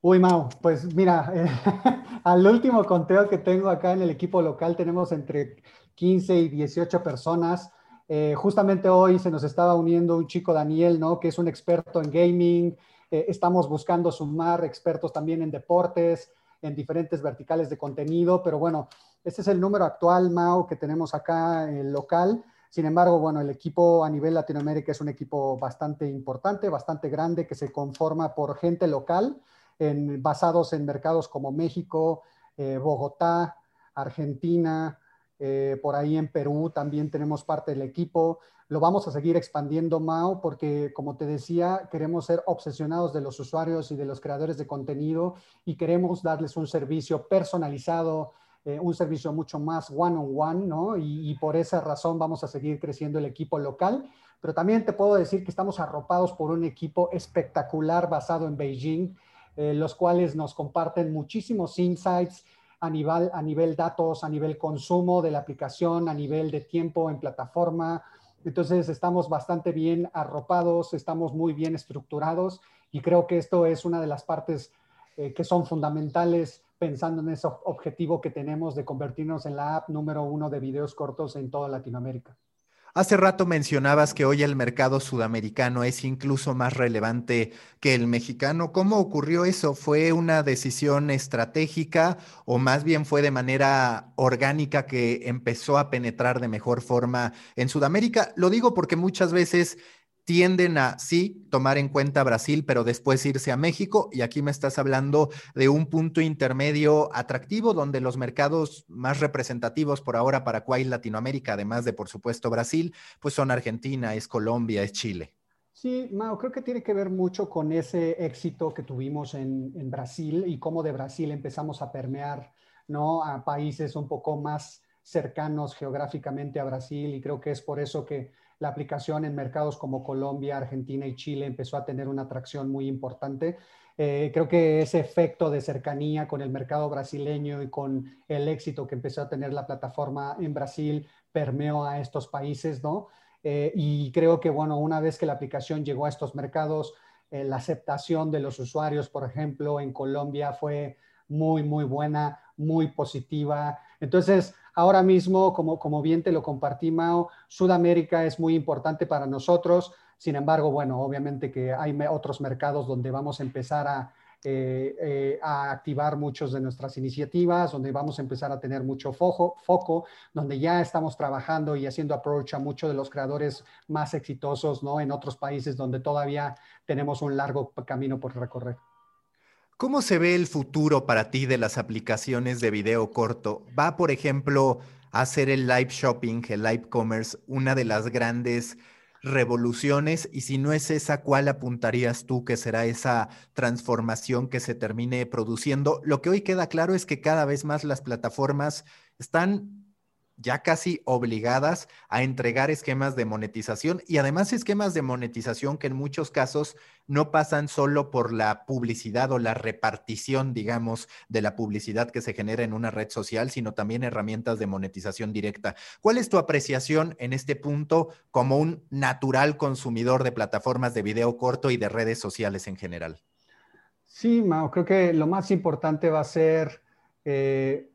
Uy, Mau, pues mira, eh, al último conteo que tengo acá en el equipo local tenemos entre 15 y 18 personas. Eh, justamente hoy se nos estaba uniendo un chico, Daniel, ¿no? Que es un experto en gaming. Eh, estamos buscando sumar expertos también en deportes, en diferentes verticales de contenido, pero bueno, este es el número actual, Mao, que tenemos acá en el local. Sin embargo, bueno, el equipo a nivel Latinoamérica es un equipo bastante importante, bastante grande, que se conforma por gente local, basados en mercados como México, eh, Bogotá, Argentina, eh, por ahí en Perú también tenemos parte del equipo. Lo vamos a seguir expandiendo, Mao, porque como te decía, queremos ser obsesionados de los usuarios y de los creadores de contenido y queremos darles un servicio personalizado, eh, un servicio mucho más one-on-one, ¿no? Y, por esa razón vamos a seguir creciendo el equipo local. Pero también te puedo decir que estamos arropados por un equipo espectacular basado en Beijing, eh, los cuales nos comparten muchísimos insights, a nivel, a nivel datos, a nivel consumo de la aplicación, a nivel de tiempo en plataforma. Entonces estamos bastante bien arropados, estamos muy bien estructurados y creo que esto es una de las partes eh, que son fundamentales pensando en ese objetivo que tenemos de convertirnos en la app número uno de videos cortos en toda Latinoamérica. Hace rato mencionabas que hoy el mercado sudamericano es incluso más relevante que el mexicano. ¿Cómo ocurrió eso? ¿Fue una decisión estratégica o más bien fue de manera orgánica que empezó a penetrar de mejor forma en Sudamérica? Lo digo porque muchas veces tienden a, sí, tomar en cuenta Brasil, pero después irse a México. Y aquí me estás hablando de un punto intermedio atractivo donde los mercados más representativos por ahora para Quay Latinoamérica, además de, por supuesto, Brasil, pues son Argentina, es Colombia, es Chile. Sí, Mao, creo que tiene que ver mucho con ese éxito que tuvimos en, en Brasil y cómo de Brasil empezamos a permear ¿no? a países un poco más cercanos geográficamente a Brasil y creo que es por eso que la aplicación en mercados como Colombia, Argentina y Chile empezó a tener una atracción muy importante. Eh, creo que ese efecto de cercanía con el mercado brasileño y con el éxito que empezó a tener la plataforma en Brasil permeó a estos países, ¿no? Eh, y creo que, bueno, una vez que la aplicación llegó a estos mercados, eh, la aceptación de los usuarios, por ejemplo, en Colombia fue muy, muy buena, muy positiva. Entonces, Ahora mismo, como, como bien te lo compartí, Mao, Sudamérica es muy importante para nosotros. Sin embargo, bueno, obviamente que hay otros mercados donde vamos a empezar a, eh, eh, a activar muchas de nuestras iniciativas, donde vamos a empezar a tener mucho foco, foco, donde ya estamos trabajando y haciendo approach a muchos de los creadores más exitosos, ¿no? En otros países donde todavía tenemos un largo camino por recorrer. ¿Cómo se ve el futuro para ti de las aplicaciones de video corto? ¿Va, por ejemplo, a ser el live shopping, el live commerce, una de las grandes revoluciones? Y si no es esa, ¿cuál apuntarías tú que será esa transformación que se termine produciendo? Lo que hoy queda claro es que cada vez más las plataformas están ya casi obligadas a entregar esquemas de monetización y además esquemas de monetización que en muchos casos no pasan solo por la publicidad o la repartición, digamos, de la publicidad que se genera en una red social, sino también herramientas de monetización directa. ¿Cuál es tu apreciación en este punto como un natural consumidor de plataformas de video corto y de redes sociales en general? Sí, Mao, creo que lo más importante va a ser... Eh,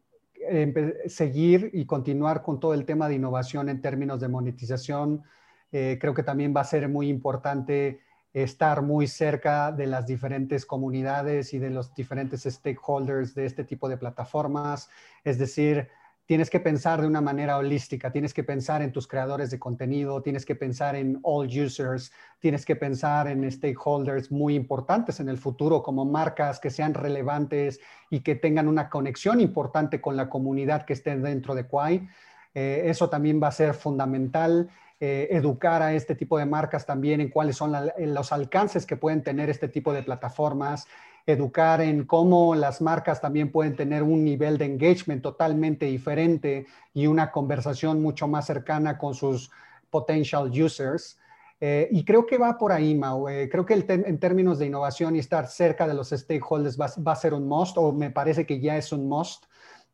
seguir y continuar con todo el tema de innovación en términos de monetización. Eh, creo que también va a ser muy importante estar muy cerca de las diferentes comunidades y de los diferentes stakeholders de este tipo de plataformas. Es decir, tienes que pensar de una manera holística, tienes que pensar en tus creadores de contenido, tienes que pensar en all users, tienes que pensar en stakeholders muy importantes en el futuro, como marcas que sean relevantes y que tengan una conexión importante con la comunidad que esté dentro de Quai. Eh, eso también va a ser fundamental. Eh, educar a este tipo de marcas también en cuáles son los alcances que pueden tener este tipo de plataformas, educar en cómo las marcas también pueden tener un nivel de engagement totalmente diferente y una conversación mucho más cercana con sus potential users. Eh, y creo que va por ahí, Mau. Eh, creo que en términos de innovación y estar cerca de los stakeholders va, a ser un must, o me parece que ya es un must.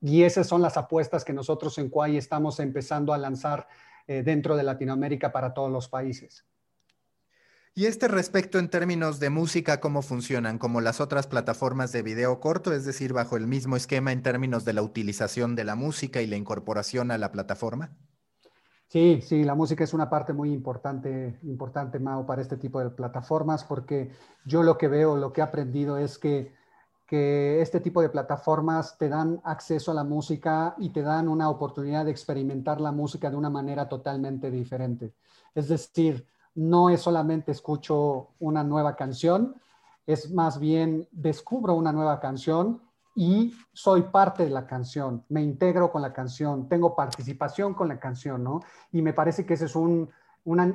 Y esas son las apuestas que nosotros en Quay estamos empezando a lanzar eh, dentro de Latinoamérica para todos los países. Y este respecto en términos de música, ¿cómo funcionan? Como las otras plataformas de video corto, es decir, bajo el mismo esquema en términos de la utilización de la música y la incorporación a la plataforma. Sí, sí, la música es una parte muy importante, importante, Mao, para este tipo de plataformas, porque yo lo que veo, lo que he aprendido es que, que este tipo de plataformas te dan acceso a la música y te dan una oportunidad de experimentar la música de una manera totalmente diferente. Es decir, no es solamente escucho una nueva canción, es más bien descubro una nueva canción y soy parte de la canción, me integro con la canción, tengo participación con la canción, ¿no? Y me parece que ese es un,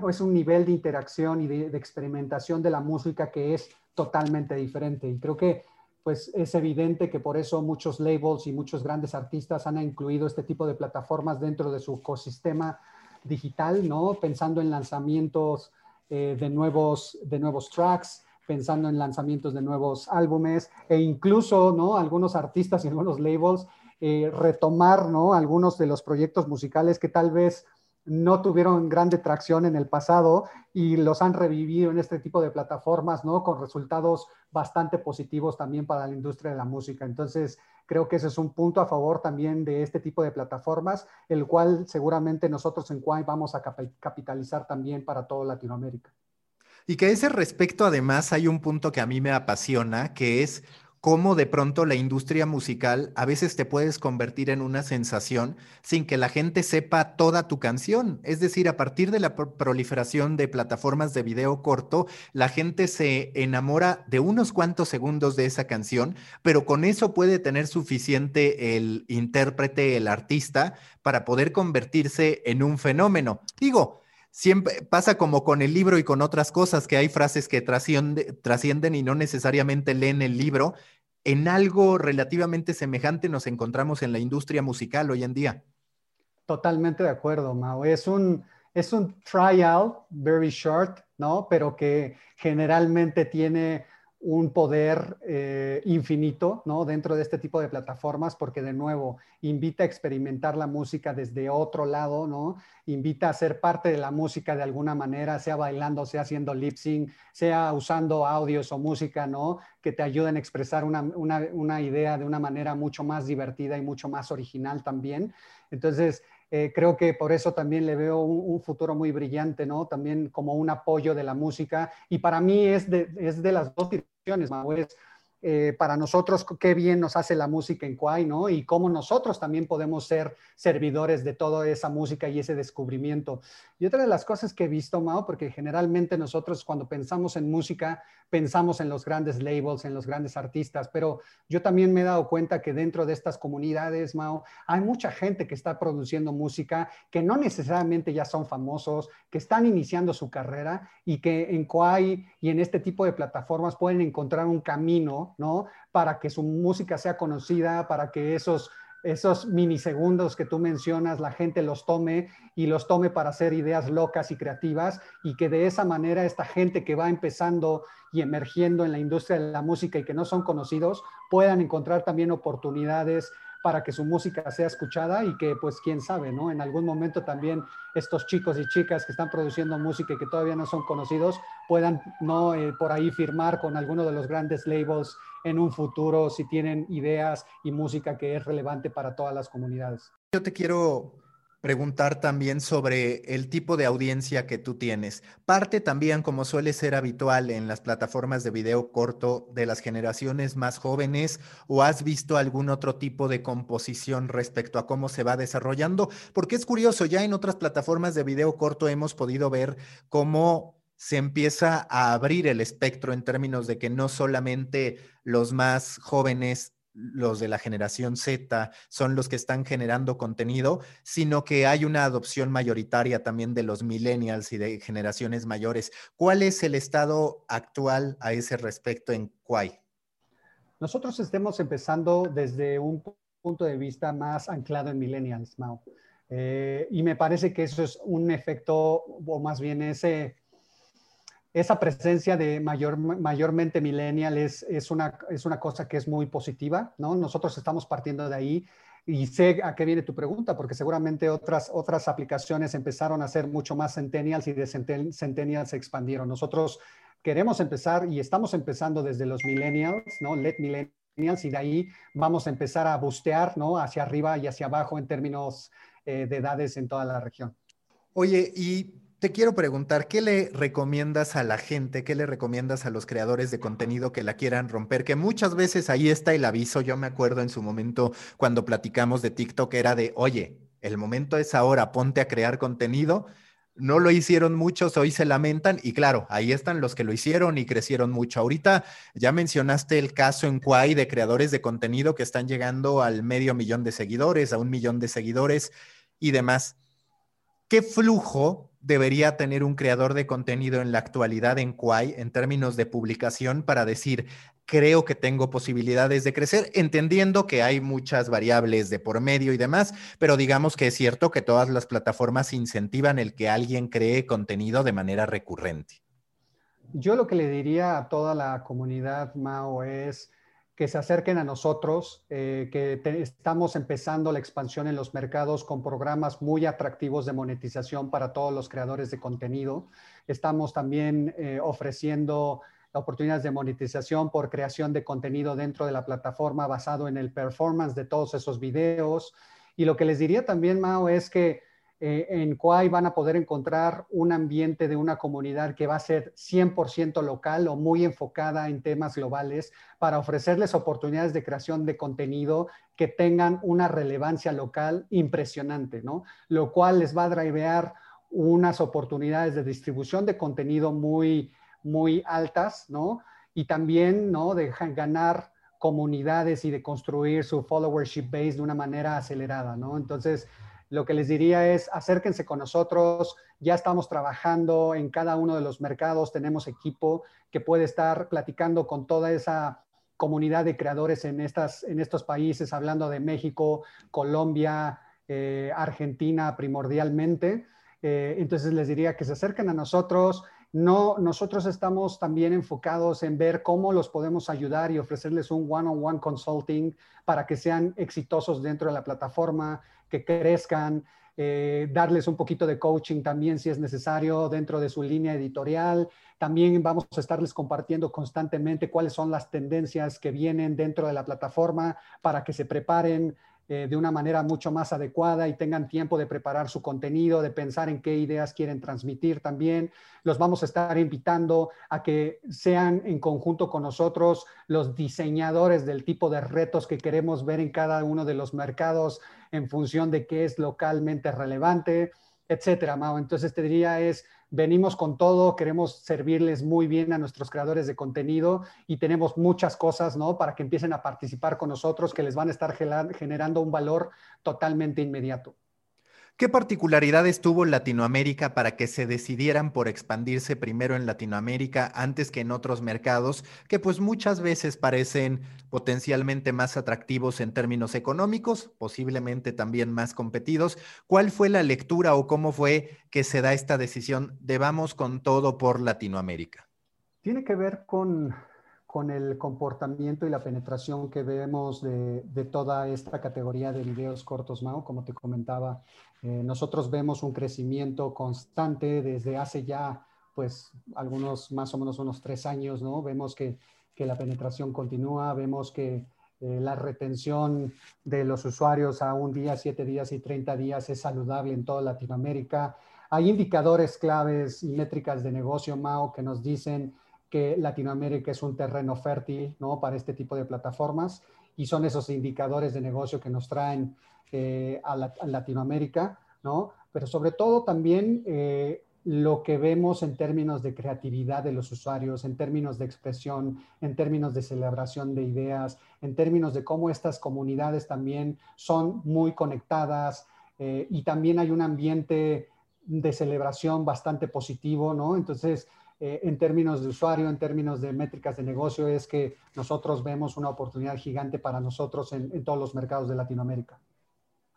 es un nivel de interacción y de, de, experimentación de la música que es totalmente diferente. Y creo que pues es evidente que por eso muchos labels y muchos grandes artistas han incluido este tipo de plataformas dentro de su ecosistema digital, ¿no? Pensando en lanzamientos eh, de, nuevos, de nuevos tracks, pensando en lanzamientos de nuevos álbumes e incluso, ¿no? Algunos artistas y algunos labels eh, retomar, ¿no? Algunos de los proyectos musicales que tal vez no tuvieron grande tracción en el pasado y los han revivido en este tipo de plataformas, ¿no? Con resultados bastante positivos también para la industria de la música. Entonces, creo que ese es un punto a favor también de este tipo de plataformas, el cual seguramente nosotros en Quai vamos a capitalizar también para toda Latinoamérica. Y que a ese respecto, además, hay un punto que a mí me apasiona, que es cómo de pronto la industria musical a veces te puedes convertir en una sensación sin que la gente sepa toda tu canción. Es decir, a partir de la proliferación de plataformas de video corto, la gente se enamora de unos cuantos segundos de esa canción, pero con eso puede tener suficiente el intérprete, el artista, para poder convertirse en un fenómeno. Digo, siempre pasa como con el libro y con otras cosas, que hay frases que trascienden y no necesariamente leen el libro. En algo relativamente semejante nos encontramos en la industria musical hoy en día. Totalmente de acuerdo, Mao. Es un, es un trial very short, ¿no? Pero que generalmente tiene un poder eh, infinito ¿no? dentro de este tipo de plataformas porque de nuevo invita a experimentar la música desde otro lado, ¿no? invita a ser parte de la música de alguna manera, sea bailando, sea haciendo lip sync, sea usando audios o música ¿no? que te ayuden a expresar una, una idea de una manera mucho más divertida y mucho más original también. Entonces, eh, creo que por eso también le veo un, futuro muy brillante, ¿no? También como un apoyo de la música. Y para mí es de, es de las dos direcciones, Mau. Eh, para nosotros qué bien nos hace la música en Kwai, ¿no? Y cómo nosotros también podemos ser servidores de toda esa música y ese descubrimiento. Y otra de las cosas que he visto, Mao, porque generalmente nosotros cuando pensamos en música, pensamos en los grandes labels, en los grandes artistas, pero yo también me he dado cuenta que dentro de estas comunidades, Mao, hay mucha gente que está produciendo música que no necesariamente ya son famosos, que están iniciando su carrera y que en Kwai y en este tipo de plataformas pueden encontrar un camino ¿no? Para que su música sea conocida, para que esos, esos minisegundos que tú mencionas, la gente los tome y los tome para hacer ideas locas y creativas y que de esa manera esta gente que va empezando y emergiendo en la industria de la música y que no son conocidos puedan encontrar también oportunidades para que su música sea escuchada y que, pues, quién sabe, ¿no? En algún momento también estos chicos y chicas que están produciendo música y que todavía no son conocidos puedan, ¿no? Eh, por ahí firmar con alguno de los grandes labels en un futuro si tienen ideas y música que es relevante para todas las comunidades. Yo te quiero preguntar también sobre el tipo de audiencia que tú tienes. Parte también, como suele ser habitual en las plataformas de video corto, de las generaciones más jóvenes o has visto algún otro tipo de composición respecto a cómo se va desarrollando? Porque es curioso, ya en otras plataformas de video corto hemos podido ver cómo se empieza a abrir el espectro en términos de que no solamente los más jóvenes los de la generación Z son los que están generando contenido, sino que hay una adopción mayoritaria también de los millennials y de generaciones mayores. ¿Cuál es el estado actual a ese respecto en Kwai? Nosotros estemos empezando desde un punto de vista más anclado en millennials, Mao. Eh, y me parece que eso es un efecto, o más bien ese esa presencia de mayor, mayormente millennial es, una, es una cosa que es muy positiva, ¿no? Nosotros estamos partiendo de ahí y sé a qué viene tu pregunta, porque seguramente otras, otras aplicaciones empezaron a ser mucho más centennials y de centennials se expandieron. Nosotros queremos empezar y estamos empezando desde los millennials, ¿no? Let millennials y de ahí vamos a empezar a bustear, ¿no? Hacia arriba y hacia abajo en términos eh, de edades en toda la región. Oye, y te quiero preguntar, ¿qué le recomiendas a la gente? ¿Qué le recomiendas a los creadores de contenido que la quieran romper? Que muchas veces ahí está el aviso. Yo me acuerdo en su momento cuando platicamos de TikTok era de, oye, el momento es ahora, ponte a crear contenido. No lo hicieron muchos, hoy se lamentan y claro, ahí están los que lo hicieron y crecieron mucho. Ahorita ya mencionaste el caso en Kwai de creadores de contenido que están llegando al medio millón de seguidores, a un millón de seguidores y demás. ¿Qué flujo debería tener un creador de contenido en la actualidad en Kwai en términos de publicación para decir, creo que tengo posibilidades de crecer, entendiendo que hay muchas variables de por medio y demás, pero digamos que es cierto que todas las plataformas incentivan el que alguien cree contenido de manera recurrente. Yo lo que le diría a toda la comunidad Mao es que se acerquen a nosotros, eh, que estamos empezando la expansión en los mercados con programas muy atractivos de monetización para todos los creadores de contenido. Estamos también eh, ofreciendo oportunidades de monetización por creación de contenido dentro de la plataforma basado en el performance de todos esos videos. Y lo que les diría también, Mao, es que eh, en Kwai van a poder encontrar un ambiente de una comunidad que va a ser 100% local o muy enfocada en temas globales para ofrecerles oportunidades de creación de contenido que tengan una relevancia local impresionante, ¿no? Lo cual les va a drivear unas oportunidades de distribución de contenido muy, muy altas, ¿no? Y también, ¿no? De ganar comunidades y de construir su followership base de una manera acelerada, ¿no? Entonces, lo que les diría es acérquense con nosotros, ya estamos trabajando en cada uno de los mercados, tenemos equipo que puede estar platicando con toda esa comunidad de creadores en, estas, en estos países, hablando de México, Colombia, eh, Argentina primordialmente. Eh, entonces les diría que se acerquen a nosotros. No, nosotros estamos también enfocados en ver cómo los podemos ayudar y ofrecerles un one-on-one consulting para que sean exitosos dentro de la plataforma, que crezcan, eh, darles un poquito de coaching también si es necesario dentro de su línea editorial. También vamos a estarles compartiendo constantemente cuáles son las tendencias que vienen dentro de la plataforma para que se preparen eh, de una manera mucho más adecuada y tengan tiempo de preparar su contenido, de pensar en qué ideas quieren transmitir también. Los vamos a estar invitando a que sean en conjunto con nosotros los diseñadores del tipo de retos que queremos ver en cada uno de los mercados en función de qué es localmente relevante, etcétera, Mao. Entonces te diría es, venimos con todo, queremos servirles muy bien a nuestros creadores de contenido y tenemos muchas cosas, ¿no? Para que empiecen a participar con nosotros que les van a estar generando un valor totalmente inmediato. ¿Qué particularidades tuvo Latinoamérica para que se decidieran por expandirse primero en Latinoamérica antes que en otros mercados que pues muchas veces parecen potencialmente más atractivos en términos económicos, posiblemente también más competidos? ¿Cuál fue la lectura o cómo fue que se da esta decisión de vamos con todo por Latinoamérica? Tiene que ver con con el comportamiento y la penetración que vemos de, toda esta categoría de videos cortos, Mao. Como te comentaba, eh, nosotros vemos un crecimiento constante desde hace ya, pues, algunos, más o menos unos tres años, ¿no? Vemos que, la penetración continúa, vemos que eh, la retención de los usuarios a un día, siete días y 30 días es saludable en toda Latinoamérica. Hay indicadores claves y métricas de negocio, Mao, que nos dicen que Latinoamérica es un terreno fértil ¿no? para este tipo de plataformas y son esos indicadores de negocio que nos traen eh, a, Latinoamérica, ¿no? Pero sobre todo también eh, lo que vemos en términos de creatividad de los usuarios, en términos de expresión, en términos de celebración de ideas, en términos de cómo estas comunidades también son muy conectadas eh, y también hay un ambiente de celebración bastante positivo, ¿no? Entonces, eh, en términos de usuario, en términos de métricas de negocio, es que nosotros vemos una oportunidad gigante para nosotros en todos los mercados de Latinoamérica.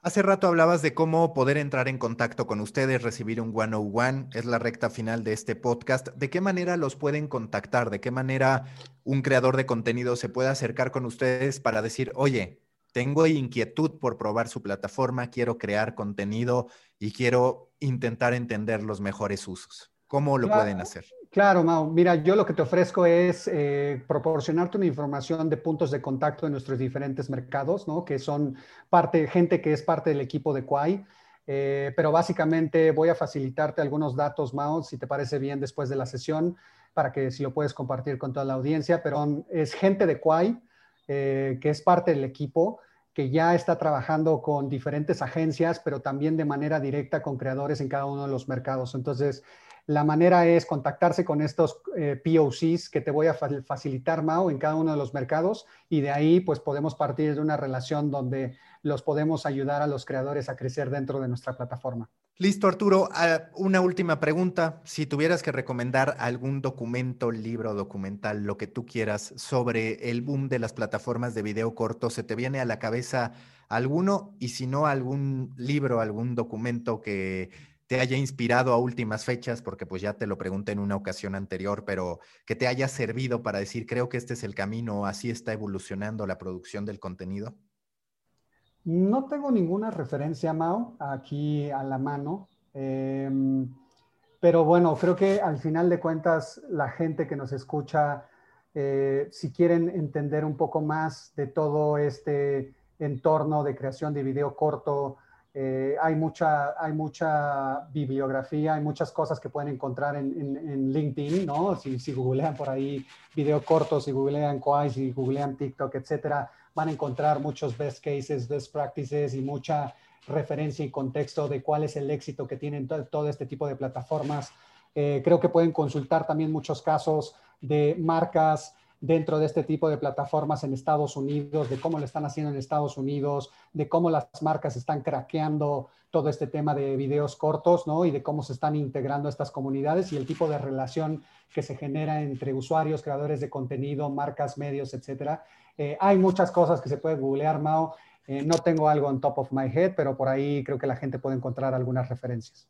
Hace rato hablabas de cómo poder entrar en contacto con ustedes, recibir un one-on-one, es la recta final de este podcast. ¿De qué manera los pueden contactar? ¿De qué manera un creador de contenido se puede acercar con ustedes para decir, oye, tengo inquietud por probar su plataforma, quiero crear contenido y quiero intentar entender los mejores usos? ¿Cómo lo pueden hacer? Claro, Mau. Mira, yo lo que te ofrezco es eh, proporcionarte una información de puntos de contacto en nuestros diferentes mercados, ¿no? Que son parte, gente que es parte del equipo de Quai. Eh, pero básicamente voy a facilitarte algunos datos, Mao, si te parece bien después de la sesión, para que si lo puedes compartir con toda la audiencia. Pero es gente de Quai, eh, que es parte del equipo, que ya está trabajando con diferentes agencias, pero también de manera directa con creadores en cada uno de los mercados. Entonces, la manera es contactarse con estos eh, POCs que te voy a facilitar, Mao, en cada uno de los mercados y de ahí pues podemos partir de una relación donde los podemos ayudar a los creadores a crecer dentro de nuestra plataforma. Listo, Arturo. Ah, una última pregunta. Si tuvieras que recomendar algún documento, libro, documental, lo que tú quieras sobre el boom de las plataformas de video corto, ¿se te viene a la cabeza alguno? Y si no, algún libro, algún documento que te haya inspirado a últimas fechas, porque pues ya te lo pregunté en una ocasión anterior, pero que te haya servido para decir, creo que este es el camino, así está evolucionando la producción del contenido? No tengo ninguna referencia, Mao, aquí a la mano. Em, pero bueno, creo que al final de cuentas, la gente que nos escucha, eh, si quieren entender un poco más de todo este entorno de creación de video corto, eh, hay, mucha, hay mucha bibliografía, hay muchas cosas que pueden encontrar en, LinkedIn, ¿no? Si, si, googlean por ahí video cortos, si googlean Quai, si googlean TikTok, etcétera, van a encontrar muchos best cases, best practices y mucha referencia y contexto de cuál es el éxito que tienen todo, este tipo de plataformas. Eh, creo que pueden consultar también muchos casos de marcas dentro de este tipo de plataformas en Estados Unidos, de cómo lo están haciendo en Estados Unidos, de cómo las marcas están craqueando todo este tema de videos cortos, ¿no? Y de cómo se están integrando estas comunidades y el tipo de relación que se genera entre usuarios, creadores de contenido, marcas, medios, etcétera. Eh, hay muchas cosas que se puede googlear, Mao. Eh, no tengo algo on top of my head, pero por ahí creo que la gente puede encontrar algunas referencias.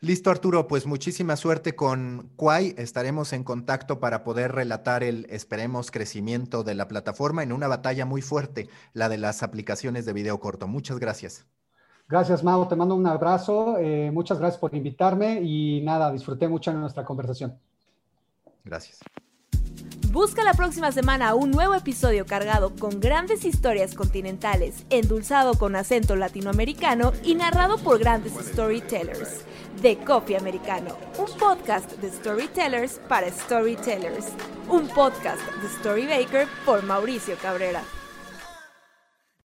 Listo, Arturo, pues muchísima suerte con Quai. Estaremos en contacto para poder relatar el, esperemos, crecimiento de la plataforma en una batalla muy fuerte, la de las aplicaciones de video corto. Muchas gracias. Gracias, Mau. Te mando un abrazo. Eh, muchas gracias por invitarme y nada, disfruté mucho en nuestra conversación. Gracias. Busca la próxima semana un nuevo episodio cargado con grandes historias continentales, endulzado con acento latinoamericano y narrado por grandes storytellers. De Coffee Americano, un podcast de storytellers para storytellers. Un podcast de Storybaker por Mauricio Cabrera.